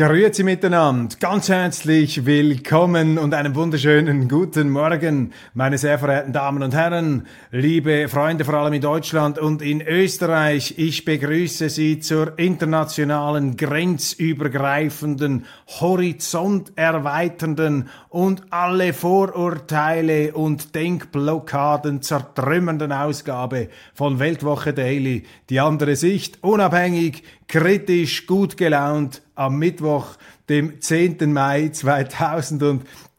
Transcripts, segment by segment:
Grüezi miteinander, ganz herzlich willkommen und einen wunderschönen guten Morgen, meine sehr verehrten Damen und Herren, liebe Freunde vor allem in Deutschland und in Österreich. Ich begrüße Sie zur internationalen, grenzübergreifenden, horizonterweiternden und alle Vorurteile und Denkblockaden zertrümmernden Ausgabe von Weltwoche Daily. Die andere Sicht, unabhängig, kritisch, gut gelaunt am Mittwoch, dem 10. Mai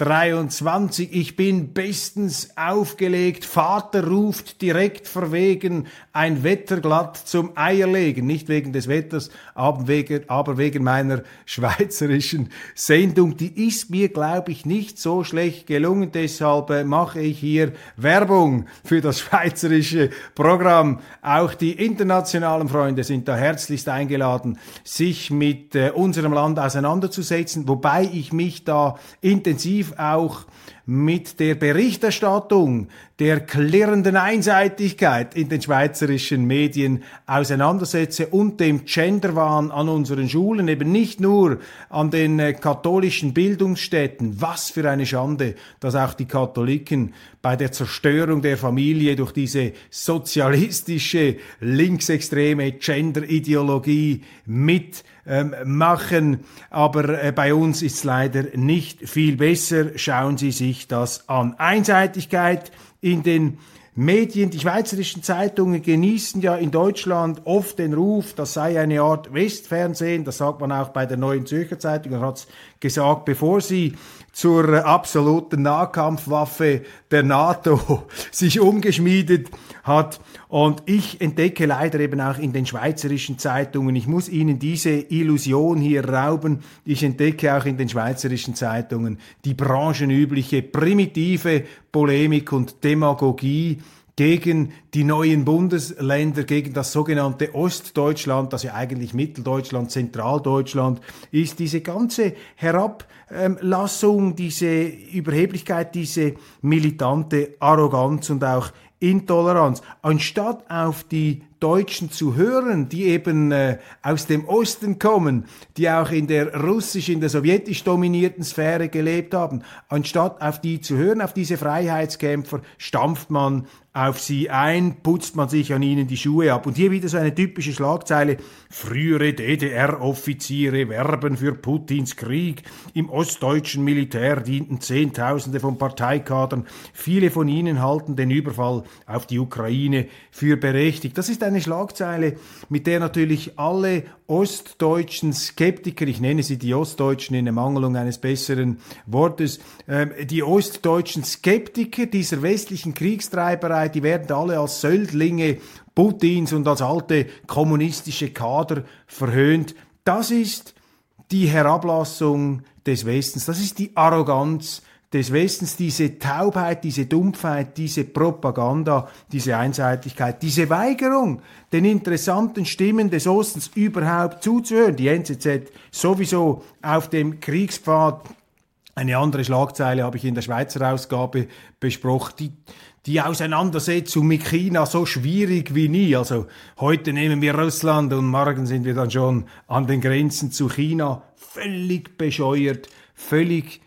2023. Ich bin bestens aufgelegt. Vater ruft direkt verwegen. Ein Wetterglatt zum Eierlegen. Nicht wegen des Wetters, aber wegen, aber wegen meiner schweizerischen Sendung. Die ist mir, glaube ich, nicht so schlecht gelungen. Deshalb äh, mache ich hier Werbung für das schweizerische Programm. Auch die internationalen Freunde sind da herzlichst eingeladen, sich mit äh, unserem Land auseinanderzusetzen, wobei ich mich da intensiv auch mit der Berichterstattung der klirrenden Einseitigkeit in den schweizerischen Medien auseinandersetze und dem Genderwahn an unseren Schulen, eben nicht nur an den äh, katholischen Bildungsstätten. Was für eine Schande, dass auch die Katholiken bei der Zerstörung der Familie durch diese sozialistische, linksextreme Genderideologie mit ähm, machen. Aber äh, bei uns ist es leider nicht viel besser. Schauen Sie sich das an. Einseitigkeit in den Medien, die schweizerischen Zeitungen genießen ja in Deutschland oft den Ruf, das sei eine Art Westfernsehen, das sagt man auch bei der Neuen Zürcher Zeitung, er hat es gesagt, bevor sie zur absoluten Nahkampfwaffe der NATO sich umgeschmiedet hat. Und ich entdecke leider eben auch in den schweizerischen Zeitungen, ich muss Ihnen diese Illusion hier rauben, ich entdecke auch in den schweizerischen Zeitungen die branchenübliche primitive Polemik und Demagogie, gegen die neuen Bundesländer, gegen das sogenannte Ostdeutschland, das ja eigentlich Mitteldeutschland, Zentraldeutschland ist, diese ganze Herablassung, diese Überheblichkeit, diese militante Arroganz und auch Intoleranz, anstatt auf die Deutschen zu hören, die eben äh, aus dem Osten kommen, die auch in der russisch, in der sowjetisch dominierten Sphäre gelebt haben, anstatt auf die zu hören, auf diese Freiheitskämpfer, stampft man auf sie ein, putzt man sich an ihnen die Schuhe ab. Und hier wieder so eine typische Schlagzeile. Frühere DDR-Offiziere werben für Putins Krieg. Im ostdeutschen Militär dienten Zehntausende von Parteikadern. Viele von ihnen halten den Überfall auf die Ukraine für berechtigt. Das ist eine Schlagzeile, mit der natürlich alle ostdeutschen Skeptiker, ich nenne sie die Ostdeutschen in Ermangelung eines besseren Wortes, ähm, die ostdeutschen Skeptiker dieser westlichen Kriegstreiberei, die werden alle als Söldlinge Putins und als alte kommunistische Kader verhöhnt. Das ist die Herablassung des Westens, das ist die Arroganz des Westens, diese Taubheit, diese Dumpfheit, diese Propaganda, diese Einseitigkeit, diese Weigerung, den interessanten Stimmen des Ostens überhaupt zuzuhören. Die NZZ sowieso auf dem Kriegspfad. Eine andere Schlagzeile habe ich in der Schweizer Ausgabe besprochen. Die, die Auseinandersetzung mit China so schwierig wie nie. Also heute nehmen wir Russland und morgen sind wir dann schon an den Grenzen zu China. Völlig bescheuert, völlig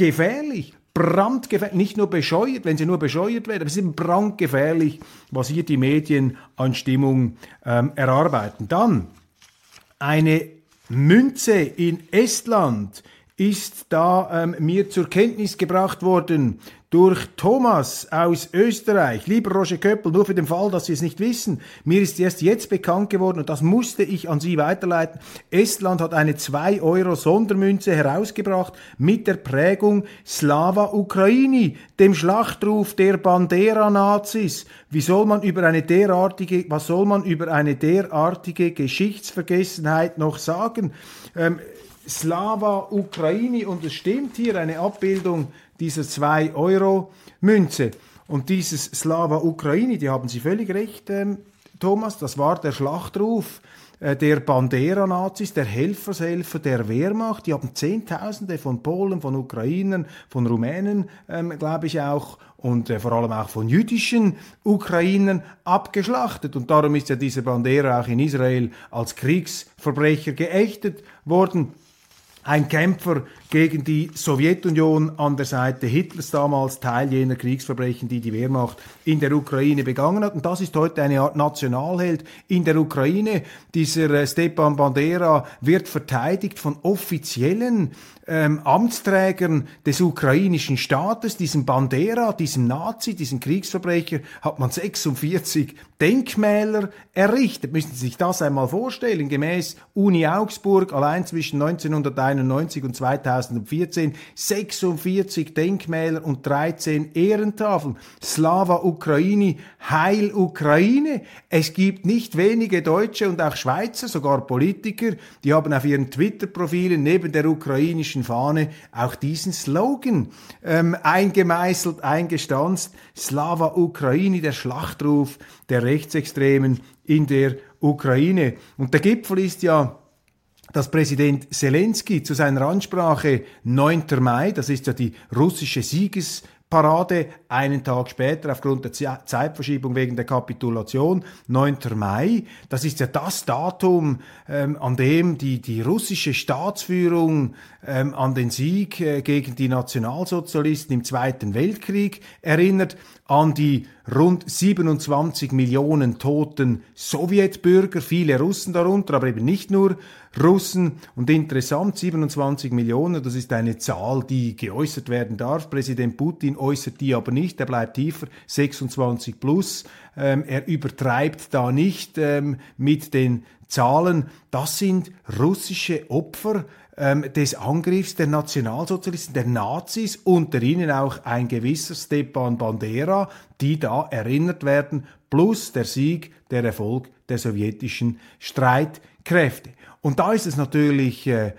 gefährlich, brandgefährlich, nicht nur bescheuert, wenn sie nur bescheuert werden, aber es ist brandgefährlich, was hier die Medien an Stimmung ähm, erarbeiten. Dann eine Münze in Estland ist da ähm, mir zur Kenntnis gebracht worden, durch Thomas aus Österreich. Lieber Roger Köppel, nur für den Fall, dass Sie es nicht wissen, mir ist erst jetzt bekannt geworden, und das musste ich an Sie weiterleiten, Estland hat eine 2 Euro Sondermünze herausgebracht mit der Prägung Slava Ukraini, dem Schlachtruf der Bandera-Nazis. Wie soll man über eine derartige, was soll man über eine derartige Geschichtsvergessenheit noch sagen? Ähm, Slava Ukraini und es stimmt hier eine Abbildung dieser 2-Euro-Münze. Und dieses Slava Ukraini, die haben Sie völlig recht, ähm, Thomas, das war der Schlachtruf äh, der Bandera-Nazis, der Helfershelfer der Wehrmacht. Die haben Zehntausende von Polen, von Ukrainern, von Rumänen, ähm, glaube ich auch, und äh, vor allem auch von jüdischen Ukrainern abgeschlachtet. Und darum ist ja dieser Bandera auch in Israel als Kriegsverbrecher geächtet worden ein Kämpfer gegen die Sowjetunion an der Seite Hitlers damals, Teil jener Kriegsverbrechen, die die Wehrmacht in der Ukraine begangen hat. Und das ist heute eine Art Nationalheld in der Ukraine. Dieser äh, Stepan Bandera wird verteidigt von offiziellen ähm, Amtsträgern des ukrainischen Staates, diesem Bandera, diesem Nazi, diesem Kriegsverbrecher, hat man 46 Denkmäler errichtet. Müssen Sie sich das einmal vorstellen. Gemäß Uni Augsburg allein zwischen 1991 und 2014 46 Denkmäler und 13 Ehrentafeln. Slava Ukraini, Heil Ukraine. Es gibt nicht wenige Deutsche und auch Schweizer, sogar Politiker, die haben auf ihren Twitter-Profilen neben der ukrainischen Fahne auch diesen Slogan ähm, eingemeißelt, eingestanzt. Slava Ukraini, der Schlachtruf der Rechtsextremen in der Ukraine. Und der Gipfel ist ja dass Präsident Zelensky zu seiner Ansprache 9. Mai, das ist ja die russische Sieges Parade einen Tag später aufgrund der Zeitverschiebung wegen der Kapitulation, 9. Mai. Das ist ja das Datum, ähm, an dem die, die russische Staatsführung ähm, an den Sieg äh, gegen die Nationalsozialisten im Zweiten Weltkrieg erinnert, an die rund 27 Millionen toten Sowjetbürger, viele Russen darunter, aber eben nicht nur Russen. Und interessant, 27 Millionen, das ist eine Zahl, die geäußert werden darf. Präsident Putin äußert die aber nicht, er bleibt tiefer, 26 plus. Ähm, er übertreibt da nicht ähm, mit den Zahlen. Das sind russische Opfer ähm, des Angriffs der Nationalsozialisten, der Nazis, unter ihnen auch ein gewisser Stepan Bandera, die da erinnert werden, plus der Sieg, der Erfolg der sowjetischen Streitkräfte. Und da ist es natürlich äh,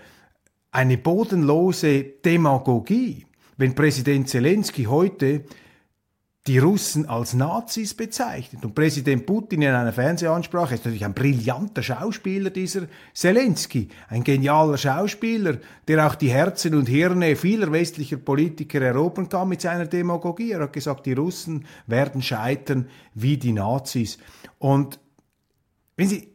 eine bodenlose Demagogie, wenn Präsident Zelensky heute die Russen als Nazis bezeichnet. Und Präsident Putin in einer Fernsehansprache ist natürlich ein brillanter Schauspieler, dieser Zelensky. Ein genialer Schauspieler, der auch die Herzen und Hirne vieler westlicher Politiker erobern kann mit seiner Demagogie. Er hat gesagt, die Russen werden scheitern wie die Nazis. Und wenn Sie,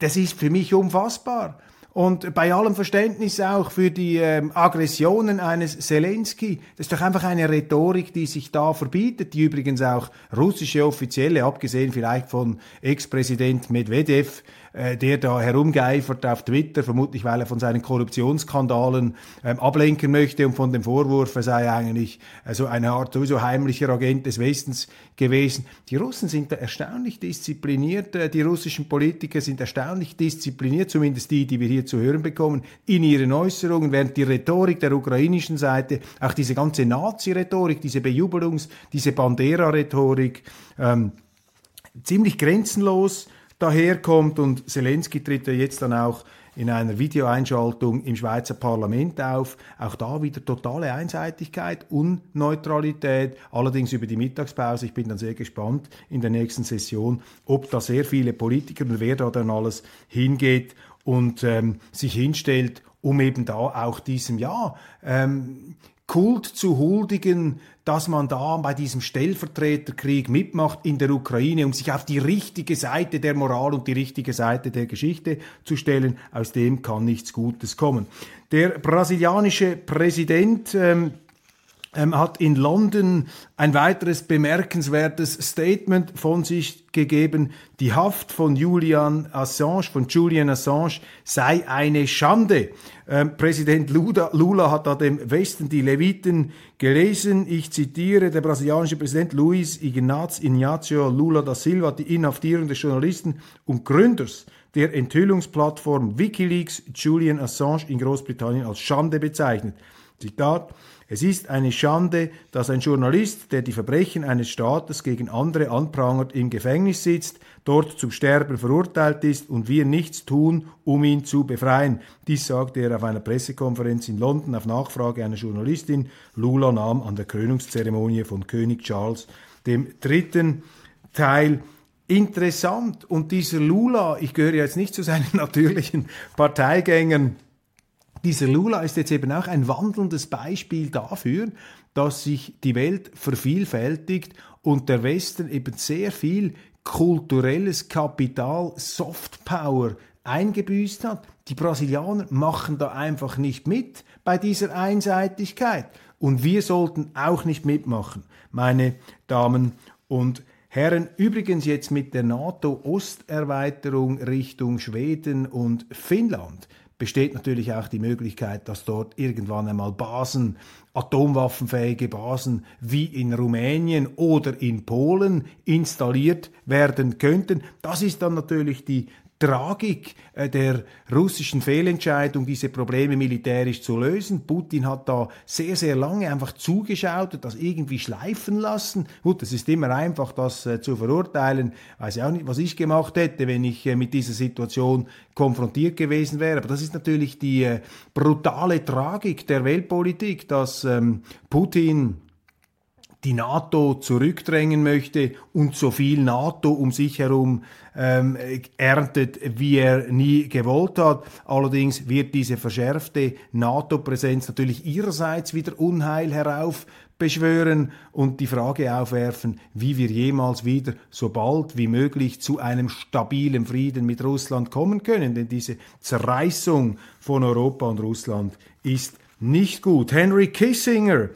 das ist für mich unfassbar. Und bei allem Verständnis auch für die ähm, Aggressionen eines Zelensky, das ist doch einfach eine Rhetorik, die sich da verbietet, die übrigens auch russische Offizielle, abgesehen vielleicht von Ex-Präsident Medvedev, äh, der da herumgeifert auf Twitter, vermutlich weil er von seinen Korruptionsskandalen ähm, ablenken möchte und von dem Vorwurf, er sei eigentlich äh, so eine Art sowieso heimlicher Agent des Westens gewesen. Die Russen sind da erstaunlich diszipliniert, äh, die russischen Politiker sind erstaunlich diszipliniert, zumindest die, die wir hier zu hören bekommen, in ihren Äußerungen, während die Rhetorik der ukrainischen Seite, auch diese ganze Nazi-Rhetorik, diese Bejubelungs-, diese Bandera-Rhetorik, ähm, ziemlich grenzenlos daherkommt und Zelensky tritt ja jetzt dann auch in einer Videoeinschaltung im Schweizer Parlament auf. Auch da wieder totale Einseitigkeit, Unneutralität, allerdings über die Mittagspause. Ich bin dann sehr gespannt in der nächsten Session, ob da sehr viele Politiker und wer da dann alles hingeht und ähm, sich hinstellt, um eben da auch diesem, ja, ähm, Kult zu huldigen, dass man da bei diesem Stellvertreterkrieg mitmacht in der Ukraine, um sich auf die richtige Seite der Moral und die richtige Seite der Geschichte zu stellen. Aus dem kann nichts Gutes kommen. Der brasilianische Präsident ähm, ähm, hat in London ein weiteres bemerkenswertes Statement von sich gegeben. Die Haft von Julian Assange, von Julian Assange sei eine Schande. Ähm, Präsident Lula, Lula hat da dem Westen die Leviten gelesen. Ich zitiere, der brasilianische Präsident Luiz Inácio Lula da Silva die Inhaftierung des Journalisten und Gründers der Enthüllungsplattform Wikileaks Julian Assange in Großbritannien als Schande bezeichnet. Zitat, es ist eine Schande, dass ein Journalist, der die Verbrechen eines Staates gegen andere anprangert, im Gefängnis sitzt, dort zum Sterben verurteilt ist und wir nichts tun, um ihn zu befreien. Dies sagte er auf einer Pressekonferenz in London auf Nachfrage einer Journalistin. Lula nahm an der Krönungszeremonie von König Charles dem dritten teil. Interessant. Und dieser Lula, ich gehöre jetzt nicht zu seinen natürlichen Parteigängern, dieser Lula ist jetzt eben auch ein wandelndes Beispiel dafür, dass sich die Welt vervielfältigt und der Westen eben sehr viel kulturelles Kapital, Softpower eingebüßt hat. Die Brasilianer machen da einfach nicht mit bei dieser Einseitigkeit. Und wir sollten auch nicht mitmachen, meine Damen und Herren. Übrigens jetzt mit der NATO-Osterweiterung Richtung Schweden und Finnland besteht natürlich auch die Möglichkeit, dass dort irgendwann einmal Basen, atomwaffenfähige Basen wie in Rumänien oder in Polen installiert werden könnten. Das ist dann natürlich die Tragik äh, der russischen Fehlentscheidung, diese Probleme militärisch zu lösen. Putin hat da sehr, sehr lange einfach zugeschaut und das irgendwie schleifen lassen. Gut, es ist immer einfach, das äh, zu verurteilen. Weiß ich auch nicht, was ich gemacht hätte, wenn ich äh, mit dieser Situation konfrontiert gewesen wäre. Aber das ist natürlich die brutale Tragik der Weltpolitik, dass ähm, Putin die NATO zurückdrängen möchte und so viel NATO um sich herum ähm, erntet, wie er nie gewollt hat. Allerdings wird diese verschärfte NATO-Präsenz natürlich ihrerseits wieder Unheil heraufbeschwören und die Frage aufwerfen, wie wir jemals wieder so bald wie möglich zu einem stabilen Frieden mit Russland kommen können. Denn diese Zerreißung von Europa und Russland ist nicht gut. Henry Kissinger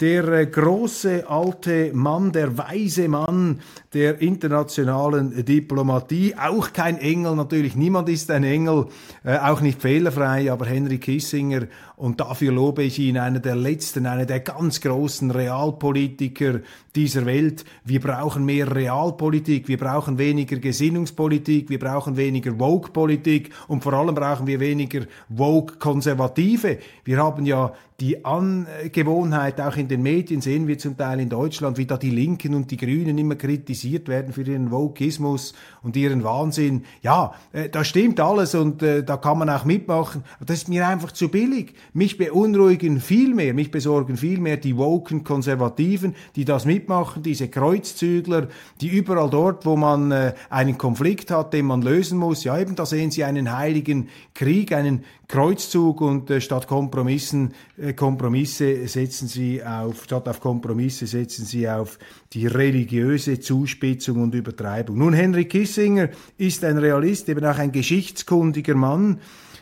der äh, große alte Mann, der weise Mann der internationalen Diplomatie, auch kein Engel natürlich, niemand ist ein Engel, äh, auch nicht fehlerfrei, aber Henry Kissinger und dafür lobe ich ihn, einer der letzten, einer der ganz großen Realpolitiker dieser Welt. Wir brauchen mehr Realpolitik, wir brauchen weniger Gesinnungspolitik, wir brauchen weniger Woke-Politik und vor allem brauchen wir weniger Woke-Konservative. Wir haben ja die Angewohnheit, auch in den Medien sehen wir zum Teil in Deutschland, wie da die Linken und die Grünen immer kritisiert werden für ihren Wokismus und ihren Wahnsinn. Ja, äh, das stimmt alles und äh, da kann man auch mitmachen. Aber das ist mir einfach zu billig. Mich beunruhigen viel mehr, mich besorgen viel mehr die woken Konservativen, die das mitmachen, diese Kreuzzügler, die überall dort, wo man äh, einen Konflikt hat, den man lösen muss, ja eben, da sehen sie einen heiligen Krieg, einen Kreuzzug und äh, statt Kompromissen, äh, Kompromisse setzen sie auf, statt auf Kompromisse setzen sie auf die religiöse Zuspitzung und Übertreibung. Nun, Henry Kissinger ist ein Realist, eben auch ein geschichtskundiger Mann.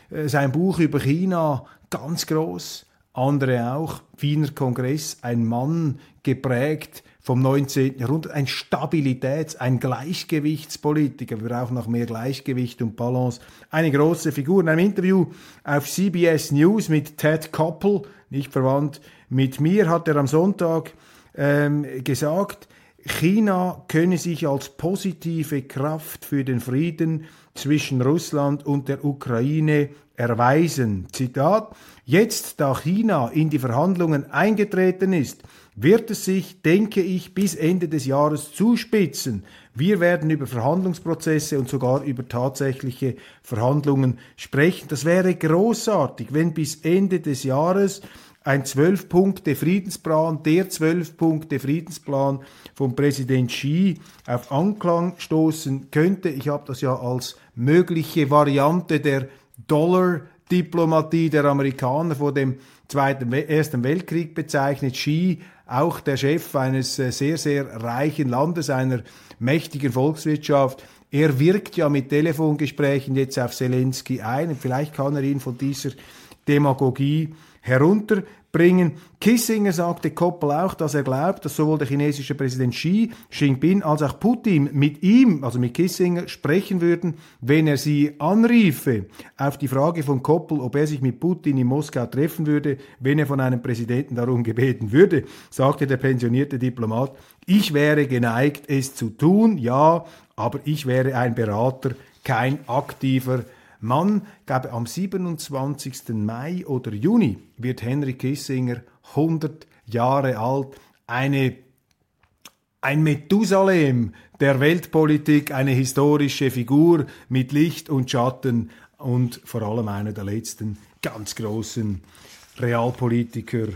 Äh, sein Buch über China ganz groß, andere auch. Wiener Kongress, ein Mann geprägt vom 19. Jahrhundert, ein Stabilitäts-, ein Gleichgewichtspolitiker. Wir brauchen noch mehr Gleichgewicht und Balance. Eine große Figur. In einem Interview auf CBS News mit Ted Koppel, nicht verwandt mit mir, hat er am Sonntag ähm, gesagt, China könne sich als positive Kraft für den Frieden zwischen Russland und der Ukraine erweisen. Zitat, jetzt da China in die Verhandlungen eingetreten ist, wird es sich, denke ich, bis Ende des Jahres zuspitzen. Wir werden über Verhandlungsprozesse und sogar über tatsächliche Verhandlungen sprechen. Das wäre großartig, wenn bis Ende des Jahres ein Zwölf-Punkte-Friedensplan, der Zwölf-Punkte-Friedensplan von Präsident Xi auf Anklang stoßen könnte. Ich habe das ja als mögliche Variante der Dollar-Diplomatie der Amerikaner vor dem Zweiten, Ersten Weltkrieg bezeichnet. Xi, auch der Chef eines äh, sehr, sehr reichen Landes, einer mächtigen Volkswirtschaft, er wirkt ja mit Telefongesprächen jetzt auf Zelensky ein. Vielleicht kann er ihn von dieser Demagogie herunterbringen. Kissinger sagte Koppel auch, dass er glaubt, dass sowohl der chinesische Präsident Xi Jinping als auch Putin mit ihm, also mit Kissinger, sprechen würden, wenn er sie anriefe. Auf die Frage von Koppel, ob er sich mit Putin in Moskau treffen würde, wenn er von einem Präsidenten darum gebeten würde, sagte der pensionierte Diplomat, ich wäre geneigt, es zu tun, ja, aber ich wäre ein Berater, kein aktiver Mann. Glaube, am 27. Mai oder Juni wird Henry Kissinger 100 Jahre alt. Eine, ein Methusalem der Weltpolitik, eine historische Figur mit Licht und Schatten und vor allem einer der letzten ganz großen Realpolitiker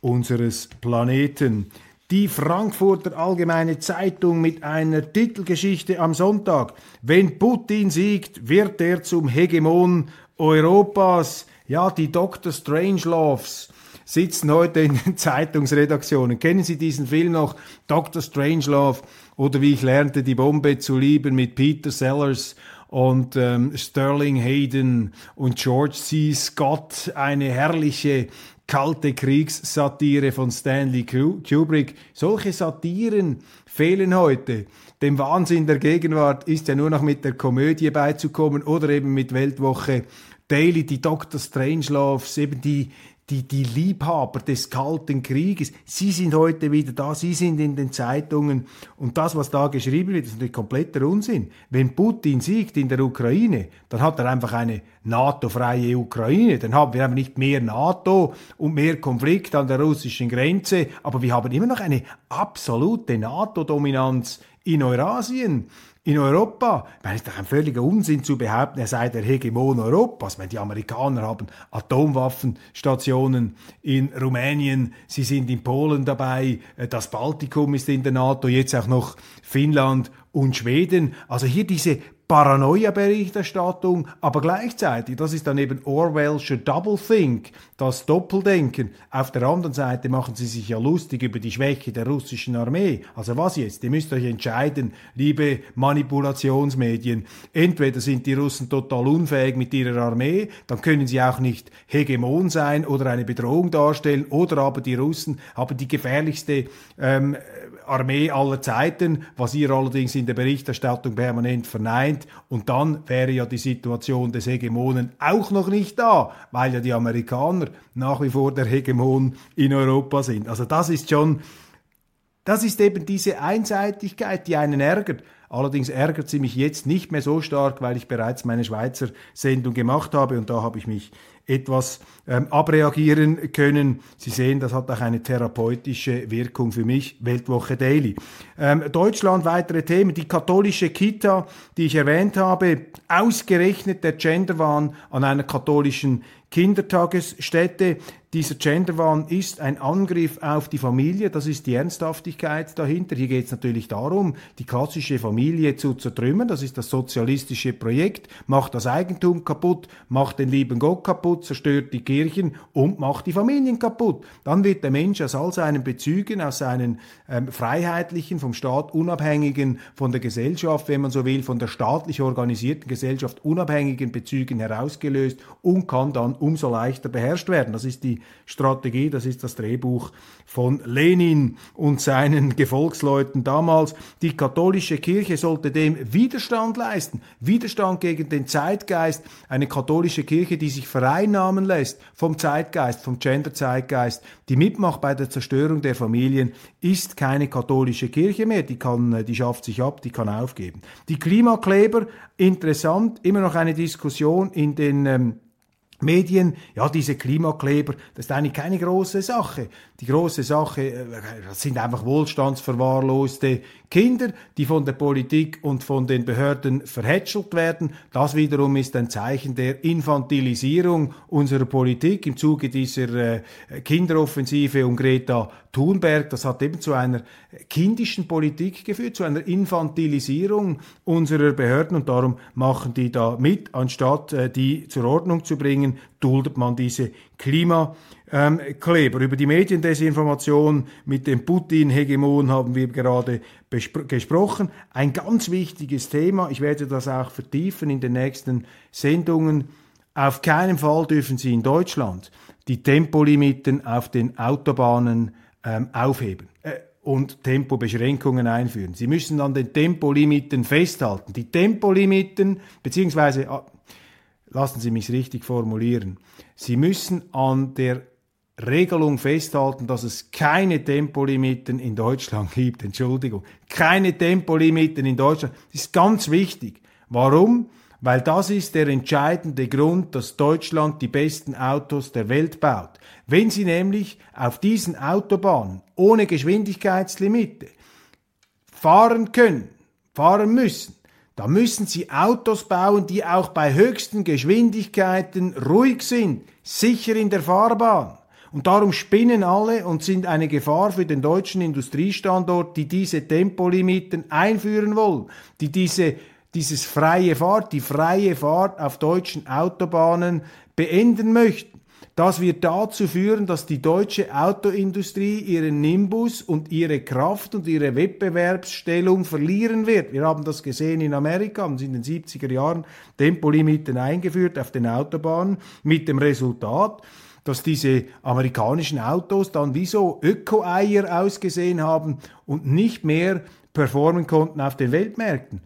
unseres Planeten. Die Frankfurter Allgemeine Zeitung mit einer Titelgeschichte am Sonntag. Wenn Putin siegt, wird er zum Hegemon Europas. Ja, die Dr. Strangeloves sitzen heute in den Zeitungsredaktionen. Kennen Sie diesen Film noch? Dr. Strangelove oder wie ich lernte, die Bombe zu lieben mit Peter Sellers und ähm, Sterling Hayden und George C. Scott. Eine herrliche kalte Kriegssatire von Stanley Kubrick. Solche Satiren fehlen heute. Dem Wahnsinn der Gegenwart ist ja nur noch mit der Komödie beizukommen oder eben mit Weltwoche Daily, die Dr. Strangeloves, eben die, die, die Liebhaber des Kalten Krieges, sie sind heute wieder da, sie sind in den Zeitungen. Und das, was da geschrieben wird, ist natürlich kompletter Unsinn. Wenn Putin siegt in der Ukraine, dann hat er einfach eine NATO-freie Ukraine, dann haben wir nicht mehr NATO und mehr Konflikt an der russischen Grenze, aber wir haben immer noch eine absolute NATO-Dominanz in Eurasien in Europa. Ich meine, es ist doch ein völliger Unsinn zu behaupten, er sei der Hegemon Europas. Ich meine, die Amerikaner haben Atomwaffenstationen in Rumänien, sie sind in Polen dabei, äh, das Baltikum ist in der NATO, jetzt auch noch Finnland und Schweden. Also hier diese Paranoia-Berichterstattung, aber gleichzeitig, das ist dann eben Orwellsche Doublethink, das Doppeldenken. Auf der anderen Seite machen sie sich ja lustig über die Schwäche der russischen Armee. Also was jetzt? Ihr müsst euch entscheiden, liebe Manipulationsmedien. Entweder sind die Russen total unfähig mit ihrer Armee, dann können sie auch nicht Hegemon sein oder eine Bedrohung darstellen, oder aber die Russen haben die gefährlichste ähm, Armee aller Zeiten, was ihr allerdings in der Berichterstattung permanent verneint. Und dann wäre ja die Situation des Hegemonen auch noch nicht da, weil ja die Amerikaner nach wie vor der Hegemon in Europa sind. Also das ist schon, das ist eben diese Einseitigkeit, die einen ärgert. Allerdings ärgert sie mich jetzt nicht mehr so stark, weil ich bereits meine Schweizer Sendung gemacht habe und da habe ich mich etwas ähm, abreagieren können. Sie sehen, das hat auch eine therapeutische Wirkung für mich. Weltwoche Daily. Ähm, Deutschland, weitere Themen. Die katholische Kita, die ich erwähnt habe, ausgerechnet der Genderwahn an einer katholischen Kindertagesstätte. Dieser Genderwahn ist ein Angriff auf die Familie, das ist die Ernsthaftigkeit dahinter. Hier geht es natürlich darum, die klassische Familie zu zertrümmern, das ist das sozialistische Projekt, macht das Eigentum kaputt, macht den lieben Gott kaputt, zerstört die Kirchen und macht die Familien kaputt. Dann wird der Mensch aus all seinen Bezügen, aus seinen ähm, freiheitlichen, vom Staat unabhängigen, von der Gesellschaft, wenn man so will, von der staatlich organisierten Gesellschaft unabhängigen Bezügen herausgelöst und kann dann umso leichter beherrscht werden. Das ist die Strategie, das ist das Drehbuch von Lenin und seinen Gefolgsleuten damals. Die katholische Kirche sollte dem Widerstand leisten, Widerstand gegen den Zeitgeist, eine katholische Kirche, die sich vereinnahmen lässt vom Zeitgeist, vom Gender-Zeitgeist, die mitmacht bei der Zerstörung der Familien, ist keine katholische Kirche mehr, die kann, die schafft sich ab, die kann aufgeben. Die Klimakleber, interessant, immer noch eine Diskussion in den ähm, Medien, ja, diese Klimakleber, das ist eigentlich keine große Sache. Die große Sache, äh, das sind einfach wohlstandsverwahrloste Kinder, die von der Politik und von den Behörden verhätschelt werden. Das wiederum ist ein Zeichen der Infantilisierung unserer Politik im Zuge dieser äh, Kinderoffensive um Greta Thunberg. Das hat eben zu einer kindischen Politik geführt, zu einer Infantilisierung unserer Behörden und darum machen die da mit, anstatt äh, die zur Ordnung zu bringen, duldet man diese Klimakleber. Ähm, Über die Mediendesinformation mit dem Putin-Hegemon haben wir gerade gesprochen. Ein ganz wichtiges Thema, ich werde das auch vertiefen in den nächsten Sendungen, Auf keinen Fall dürfen Sie in Deutschland die Tempolimiten auf den Autobahnen ähm, aufheben äh, und Tempobeschränkungen einführen. Sie müssen an den Tempolimiten festhalten. Die Tempolimiten, beziehungsweise, äh, lassen Sie mich richtig formulieren, Sie müssen an der Regelung festhalten, dass es keine Tempolimiten in Deutschland gibt. Entschuldigung. Keine Tempolimiten in Deutschland. Das ist ganz wichtig. Warum? Weil das ist der entscheidende Grund, dass Deutschland die besten Autos der Welt baut. Wenn Sie nämlich auf diesen Autobahnen ohne Geschwindigkeitslimite fahren können, fahren müssen, da müssen Sie Autos bauen, die auch bei höchsten Geschwindigkeiten ruhig sind, sicher in der Fahrbahn. Und darum spinnen alle und sind eine Gefahr für den deutschen Industriestandort, die diese Tempolimiten einführen wollen, die diese, dieses freie Fahrt, die freie Fahrt auf deutschen Autobahnen beenden möchten. Das wird dazu führen, dass die deutsche Autoindustrie ihren Nimbus und ihre Kraft und ihre Wettbewerbsstellung verlieren wird. Wir haben das gesehen in Amerika, haben sie in den 70er Jahren Tempolimiten eingeführt auf den Autobahnen mit dem Resultat, dass diese amerikanischen Autos dann wie so Öko-Eier ausgesehen haben und nicht mehr performen konnten auf den Weltmärkten.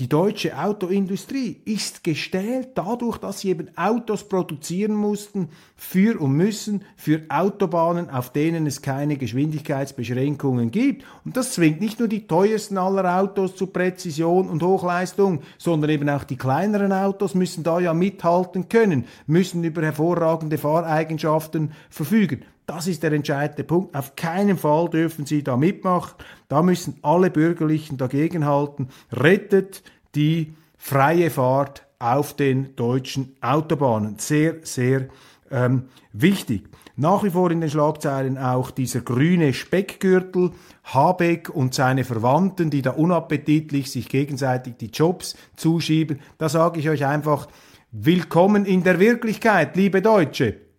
Die deutsche Autoindustrie ist gestählt dadurch, dass sie eben Autos produzieren mussten für und müssen für Autobahnen, auf denen es keine Geschwindigkeitsbeschränkungen gibt. Und das zwingt nicht nur die teuersten aller Autos zu Präzision und Hochleistung, sondern eben auch die kleineren Autos müssen da ja mithalten können, müssen über hervorragende Fahreigenschaften verfügen. Das ist der entscheidende Punkt. Auf keinen Fall dürfen Sie da mitmachen. Da müssen alle Bürgerlichen dagegenhalten. Rettet die freie Fahrt auf den deutschen Autobahnen. Sehr, sehr ähm, wichtig. Nach wie vor in den Schlagzeilen auch dieser grüne Speckgürtel, Habeck und seine Verwandten, die da unappetitlich sich gegenseitig die Jobs zuschieben. Da sage ich euch einfach, willkommen in der Wirklichkeit, liebe Deutsche.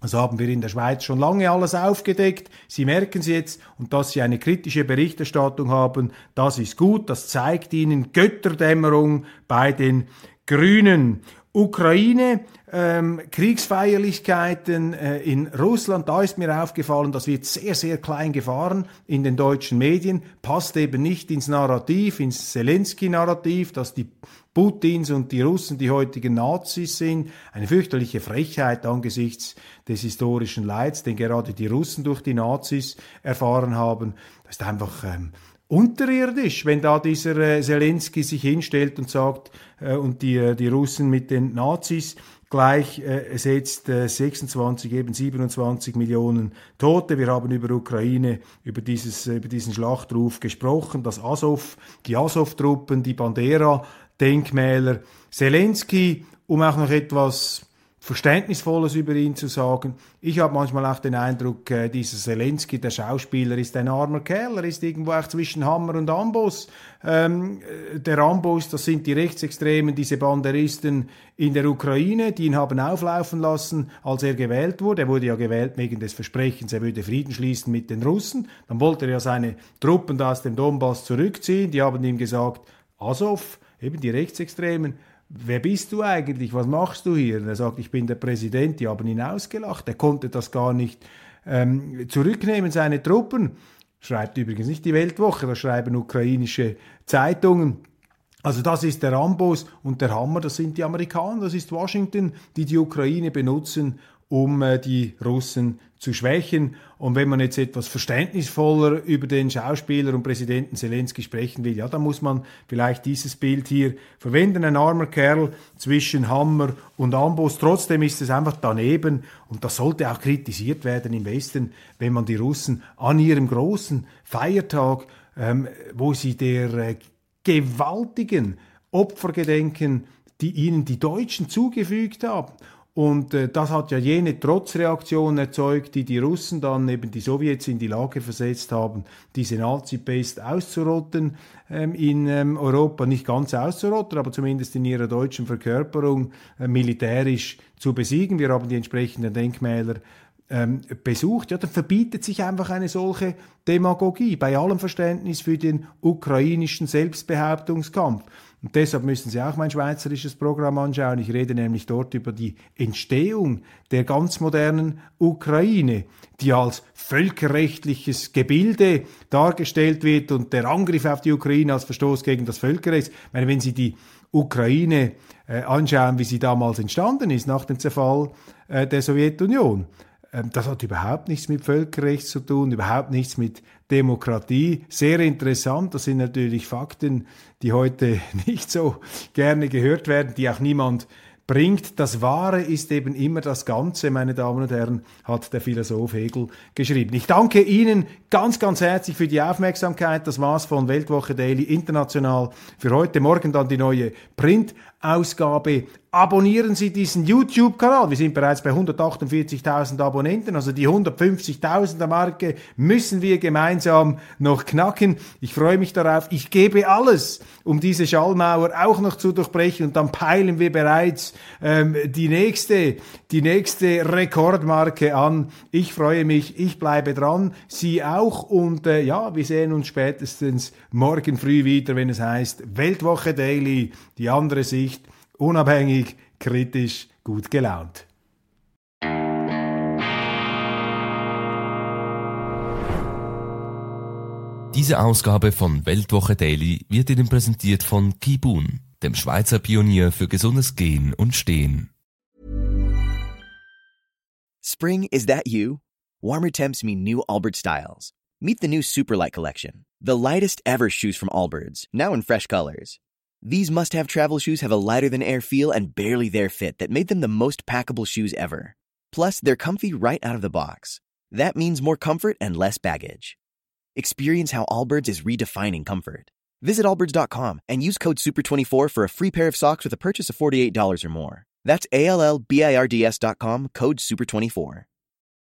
Das haben wir in der Schweiz schon lange alles aufgedeckt. Sie merken es jetzt und dass Sie eine kritische Berichterstattung haben, das ist gut. Das zeigt Ihnen Götterdämmerung bei den Grünen. Ukraine, ähm, Kriegsfeierlichkeiten äh, in Russland, da ist mir aufgefallen, das wird sehr, sehr klein gefahren in den deutschen Medien, passt eben nicht ins Narrativ, ins Zelensky-Narrativ, dass die Putins und die Russen die heutigen Nazis sind. Eine fürchterliche Frechheit angesichts des historischen Leids, den gerade die Russen durch die Nazis erfahren haben. Das ist einfach ähm, unterirdisch, wenn da dieser äh, Zelensky sich hinstellt und sagt, äh, und die, äh, die Russen mit den Nazis gleich äh, setzt äh, 26, eben 27 Millionen Tote. Wir haben über Ukraine, über, dieses, über diesen Schlachtruf gesprochen, das Azov, die Azov-Truppen, die Bandera-Denkmäler. Zelensky, um auch noch etwas Verständnisvolles über ihn zu sagen. Ich habe manchmal auch den Eindruck, äh, dieser Zelensky, der Schauspieler, ist ein armer Kerl. Er ist irgendwo auch zwischen Hammer und Amboss. Ähm, äh, der Amboss, das sind die Rechtsextremen, diese Banderisten in der Ukraine, die ihn haben auflaufen lassen, als er gewählt wurde. Er wurde ja gewählt wegen des Versprechens, er würde Frieden schließen mit den Russen. Dann wollte er ja seine Truppen da aus dem Donbass zurückziehen. Die haben ihm gesagt, Azov, eben die Rechtsextremen, wer bist du eigentlich, was machst du hier? Und er sagt, ich bin der Präsident, die haben ihn ausgelacht, er konnte das gar nicht ähm, zurücknehmen, seine Truppen. Schreibt übrigens nicht die Weltwoche, das schreiben ukrainische Zeitungen. Also das ist der Ambos und der Hammer, das sind die Amerikaner, das ist Washington, die die Ukraine benutzen, um äh, die Russen zu schwächen. Und wenn man jetzt etwas verständnisvoller über den Schauspieler und Präsidenten Zelensky sprechen will, ja, dann muss man vielleicht dieses Bild hier verwenden. Ein armer Kerl zwischen Hammer und Amboss. Trotzdem ist es einfach daneben und das sollte auch kritisiert werden im Westen, wenn man die Russen an ihrem großen Feiertag, ähm, wo sie der äh, gewaltigen Opfer gedenken, die ihnen die Deutschen zugefügt haben und äh, das hat ja jene Trotzreaktion erzeugt, die die Russen dann eben die Sowjets in die Lage versetzt haben, diese Nazi-Pest auszurotten ähm, in ähm, Europa. Nicht ganz auszurotten, aber zumindest in ihrer deutschen Verkörperung äh, militärisch zu besiegen. Wir haben die entsprechenden Denkmäler ähm, besucht, ja, dann verbietet sich einfach eine solche Demagogie bei allem Verständnis für den ukrainischen Selbstbehauptungskampf. Und deshalb müssen Sie auch mein schweizerisches Programm anschauen. Ich rede nämlich dort über die Entstehung der ganz modernen Ukraine, die als völkerrechtliches Gebilde dargestellt wird und der Angriff auf die Ukraine als Verstoß gegen das Völkerrecht. Ich meine, wenn Sie die Ukraine äh, anschauen, wie sie damals entstanden ist nach dem Zerfall äh, der Sowjetunion, das hat überhaupt nichts mit Völkerrecht zu tun, überhaupt nichts mit Demokratie. Sehr interessant, das sind natürlich Fakten, die heute nicht so gerne gehört werden, die auch niemand bringt. Das Wahre ist eben immer das Ganze, meine Damen und Herren, hat der Philosoph Hegel geschrieben. Ich danke Ihnen ganz, ganz herzlich für die Aufmerksamkeit. Das war's von Weltwoche Daily International für heute. Morgen dann die neue Print-Ausgabe abonnieren Sie diesen YouTube-Kanal. Wir sind bereits bei 148.000 Abonnenten, also die 150.000er Marke müssen wir gemeinsam noch knacken. Ich freue mich darauf. Ich gebe alles, um diese Schallmauer auch noch zu durchbrechen und dann peilen wir bereits ähm, die nächste, die nächste Rekordmarke an. Ich freue mich, ich bleibe dran, Sie auch und äh, ja, wir sehen uns spätestens morgen früh wieder, wenn es heißt Weltwoche Daily, die andere Sicht unabhängig, kritisch, gut gelaunt. Diese Ausgabe von Weltwoche Daily wird Ihnen präsentiert von Kibun, dem Schweizer Pionier für gesundes Gehen und Stehen. Spring, is that you? Warmer temps mean new Albert styles. Meet the new Superlight collection, the lightest ever shoes from Allbirds, now in fresh colors. These must have travel shoes have a lighter than air feel and barely there fit that made them the most packable shoes ever. Plus, they're comfy right out of the box. That means more comfort and less baggage. Experience how Allbirds is redefining comfort. Visit allbirds.com and use code SUPER24 for a free pair of socks with a purchase of $48 or more. That's A L L B I R D S.com, code SUPER24.